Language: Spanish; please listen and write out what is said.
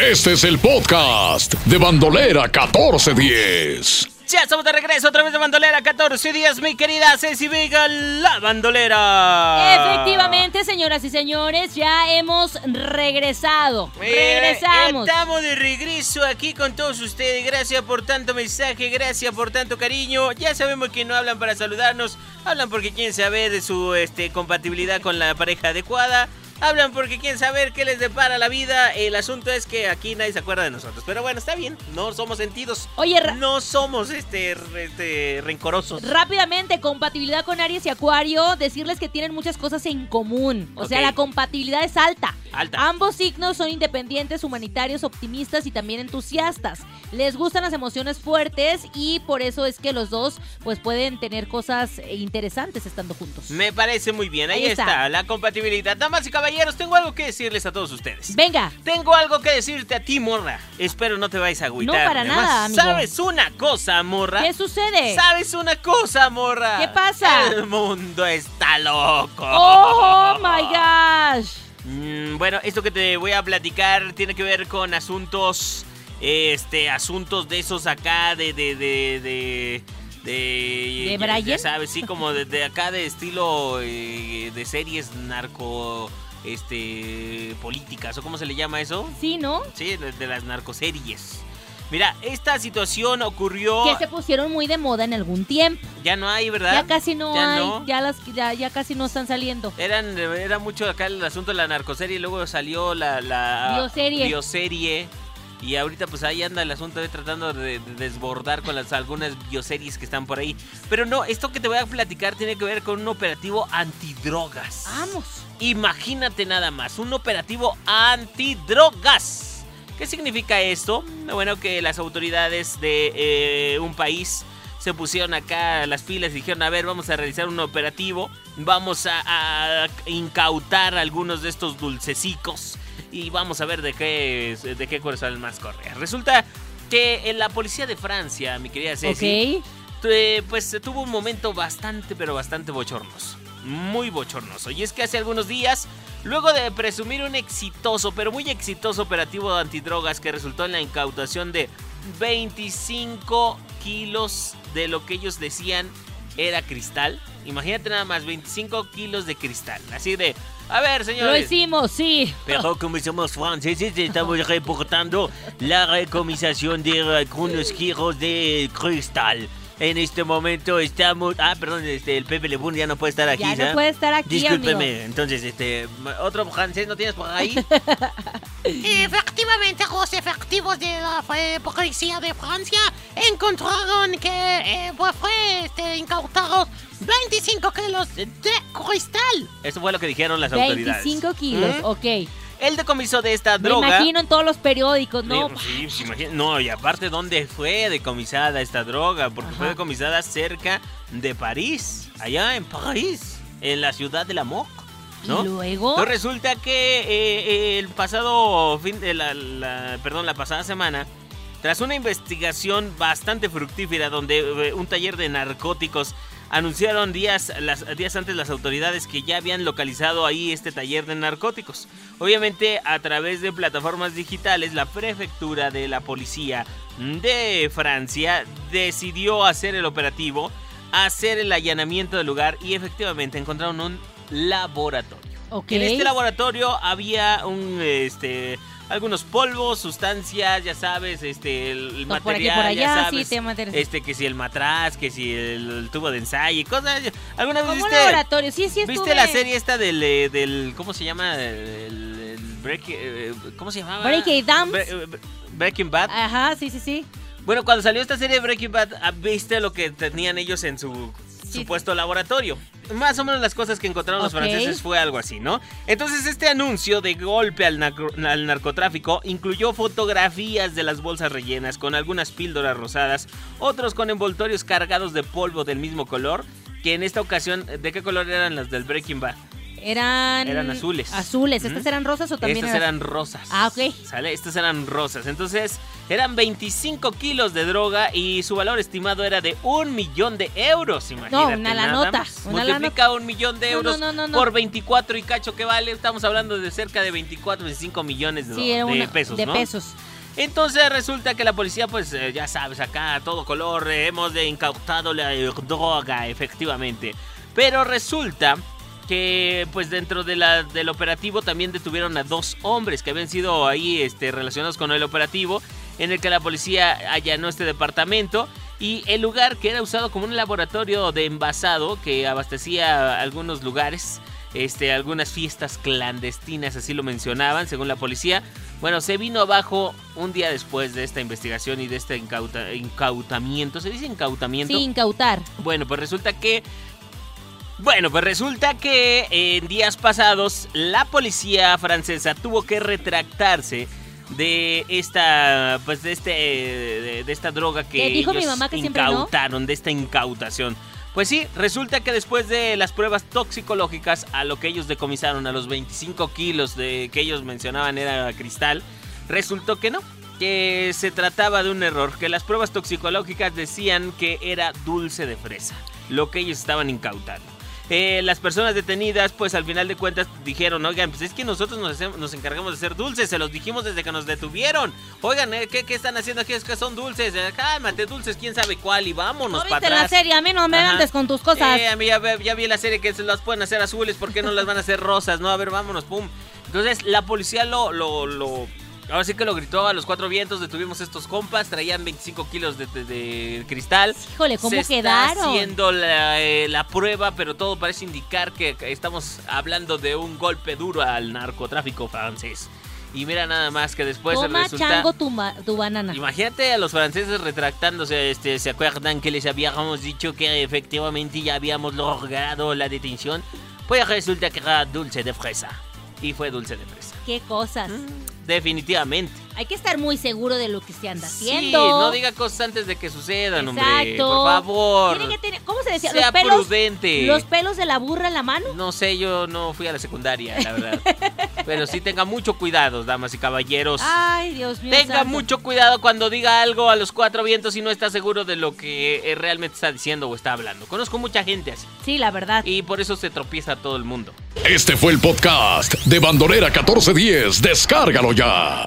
Este es el podcast de Bandolera 1410. Ya estamos de regreso otra vez de Bandolera 14 días, mi querida Ceci Vega, la Bandolera. Efectivamente, señoras y señores, ya hemos regresado. Eh, Regresamos. Estamos de regreso aquí con todos ustedes. Gracias por tanto mensaje, gracias por tanto cariño. Ya sabemos que no hablan para saludarnos, hablan porque quieren saber de su este, compatibilidad con la pareja adecuada. Hablan porque quieren saber qué les depara la vida. El asunto es que aquí nadie se acuerda de nosotros. Pero bueno, está bien. No somos sentidos. Oye, no somos este, este, rencorosos. Rápidamente, compatibilidad con Aries y Acuario, decirles que tienen muchas cosas en común. O sea, la compatibilidad es alta. Alta. Ambos signos son independientes, humanitarios, optimistas y también entusiastas. Les gustan las emociones fuertes y por eso es que los dos pues pueden tener cosas eh, interesantes estando juntos. Me parece muy bien. Ahí, Ahí está. está. la compatibilidad. Damas y caballeros, tengo algo que decirles a todos ustedes. Venga, Tengo algo que decirte a ti, morra. Espero no te vayas a agüitar. No, para Además, nada, amigo. ¿Sabes una cosa, morra? ¿qué sucede? ¿Sabes una cosa, morra? ¿Qué pasa? El mundo está loco. ¡Oh, my gosh! Bueno, esto que te voy a platicar tiene que ver con asuntos, este, asuntos de esos acá, de, de, de, de, de, ¿De ya- Brian? Ya sabes, sí, como de, de acá de estilo eh, de series narco, este, políticas o cómo se le llama eso, Sí, ¿no? sí, de, de las narcoseries. Mira, esta situación ocurrió, Que se pusieron muy de moda en algún tiempo. ya no hay, ¿verdad? Ya casi no Ya hay, no. Ya, las, ya, ya casi no están saliendo. Eran, era mucho acá el asunto de la narcoserie y luego salió la, la Bioserie. bioserie. Y ahorita pues ahí anda el asunto de tratando de, de desbordar con las algunas bioseries que están por ahí. Pero no, esto que te voy a platicar tiene que ver con un operativo antidrogas. Vamos. Imagínate nada más, un operativo antidrogas. ¿Qué significa esto? Bueno, que las autoridades de eh, un país se pusieron acá a las pilas y dijeron, a ver, vamos a realizar un operativo, vamos a, a incautar algunos de estos dulcecicos y vamos a ver de qué, de qué cuál más correa. Resulta que en la policía de Francia, mi querida Ceci, Ok. eh, pues tuvo un momento bastante, pero bastante bochornoso. Muy bochornoso. Y es que hace algunos días, luego de presumir un exitoso, pero muy exitoso operativo de antidrogas que resultó en la incautación de 25 kilos de lo que ellos decían era cristal. Imagínate nada más, 25 kilos de cristal. Así de, a ver, Lo señores. hicimos, sí. Pero como somos franceses, estamos reportando la recomisación de algunos kilos de cristal. En este momento estamos... Ah, perdón, este, el Pepe Lebún ya no puede estar aquí, Ya no puede estar aquí, Discúlpeme, amigo. entonces, este... ¿Otro francés no tienes por ahí? Efectivamente, los efectivos de la eh, policía de Francia encontraron que eh, pues fue este, incautados 25 kilos de cristal. Eso fue lo que dijeron las autoridades. 25 kilos, ¿Mm? ok. El decomiso de esta Me droga... imagino en todos los periódicos, ¿no? Sí, sí, pues, imagina- no, y aparte, ¿dónde fue decomisada esta droga? Porque fue decomisada cerca de París, allá en París, en la ciudad del amor, ¿no? Y luego, Entonces resulta que eh, eh, el pasado fin de la, la- perdón, la pasada semana, tras una investigación bastante fructífera donde eh, un taller de narcóticos anunciaron días, las, días antes las autoridades que ya habían localizado ahí este taller de narcóticos. Obviamente a través de plataformas digitales la prefectura de la policía de Francia decidió hacer el operativo, hacer el allanamiento del lugar y efectivamente encontraron un laboratorio. En este laboratorio había un este algunos polvos, sustancias, ya sabes, este el No, por aquí, material, por allá, ya sí, sabes, material. este que si el matraz, que si el, el tubo de ensayo y cosas. ¿Alguna vez Como un viste, laboratorio, sí, sí estuve. viste la serie esta del, eh, del cómo se llama el, el break, eh, cómo se llamaba? Breaking Downs. Bre- eh, Breaking Bad. Ajá, sí, sí, sí. Bueno, cuando salió esta serie de Breaking Bad, viste lo que tenían ellos en su Sí. Supuesto laboratorio. Más o menos las cosas que encontraron los franceses fue algo así, ¿no? Entonces este anuncio de golpe al, narco- al narcotráfico incluyó fotografías de las bolsas rellenas con algunas píldoras rosadas, otros con envoltorios cargados de polvo del mismo color, que en esta ocasión, ¿de qué color eran las del Breaking Bad? Eran... Eran azules. Azules. ¿Estas eran rosas o también Estas eran- eran rosas. Ah, ok. ¿Sale? Estas eran rosas. Entonces, Eran 25 kilos de droga y su valor estimado era de un millón de euros, imagínate. una nada lanota, más. una Multiplica un millón de No, no, euros no, no, no. por 24 y cacho que vale. Estamos hablando de cerca de 24, 25 millones de, Sí, era de una- pesos, de ¿no? pesos. Entonces resulta que la policía, pues eh, ya sabes, acá a todo color, eh, hemos de incautado la eh, droga, efectivamente. Pero resulta que pues dentro de la, del operativo también detuvieron a dos hombres que habían sido ahí este, relacionados con el operativo, en el que la policía allanó este departamento. Y el lugar que era usado como un laboratorio de envasado que abastecía algunos lugares, este, algunas fiestas clandestinas, así lo mencionaban, según la policía. Bueno, se vino abajo un día después de esta investigación y de este incauta- incautamiento. ¿Se dice incautamiento? Sí, incautar. Bueno, pues resulta que. Bueno, pues resulta que en días pasados la policía francesa tuvo que retractarse de esta pues de este de, de esta droga que ¿Qué dijo mi ellos mamá que siempre no? incautaron de esta incautación. Pues sí, resulta que después de las pruebas toxicológicas a lo que ellos decomisaron a los 25 kilos de que ellos mencionaban era cristal, resultó que no, que se trataba de un error, que las pruebas toxicológicas decían que era dulce de fresa, lo que ellos estaban incautando. Eh, las personas detenidas, pues al final de cuentas dijeron, oigan, pues es que nosotros nos, hacemos- nos encargamos de hacer dulces, se los dijimos desde que nos detuvieron. Oigan, eh, ¿qué, qué están haciendo aquí? Es que son dulces, eh, cálmate, dulces, quién sabe cuál, y vámonos ¿No para la serie? A mí no me Ajá. andes con tus cosas. Eh, a mí ya, ya vi la serie que se las pueden hacer azules, ¿por qué no las van a hacer rosas? No, a ver, vámonos, pum. Entonces la policía lo, lo, lo- ahora sí que lo gritó a los cuatro vientos, detuvimos estos compas, traían 25 kilos de, de- de cristal. Híjole, ¿cómo se quedaron? Está haciendo la, eh, la prueba, pero todo parece indicar que estamos hablando de un golpe duro al narcotráfico francés. Y mira nada más que después Toma resulta... chango tu, tu banana. Imagínate a los franceses retractándose, este, ¿se acuerdan que les habíamos dicho que efectivamente ya habíamos logrado la detención? Pues resulta que era dulce de fresa. Y fue dulce de fresa. Qué cosas. Definitivamente. Hay que estar muy seguro de lo que se anda Sí, haciendo. no diga cosas antes de que sucedan, hombre. Exacto. Por favor. Tiene que tener- ¿Cómo se decía? Sea los pelos, prudente. Los pelos de la burra en la mano. No sé, yo no fui a la secundaria, la verdad. Pero sí tenga mucho cuidado, damas y caballeros. Ay, Dios mío. Tenga santo. mucho cuidado cuando diga algo a los cuatro vientos y no está seguro de lo que eh, realmente está diciendo o está hablando. Conozco mucha gente así Sí, la verdad. y por eso se tropieza todo el mundo. Este fue el podcast de Bandolera 1410. Descárgalo ya.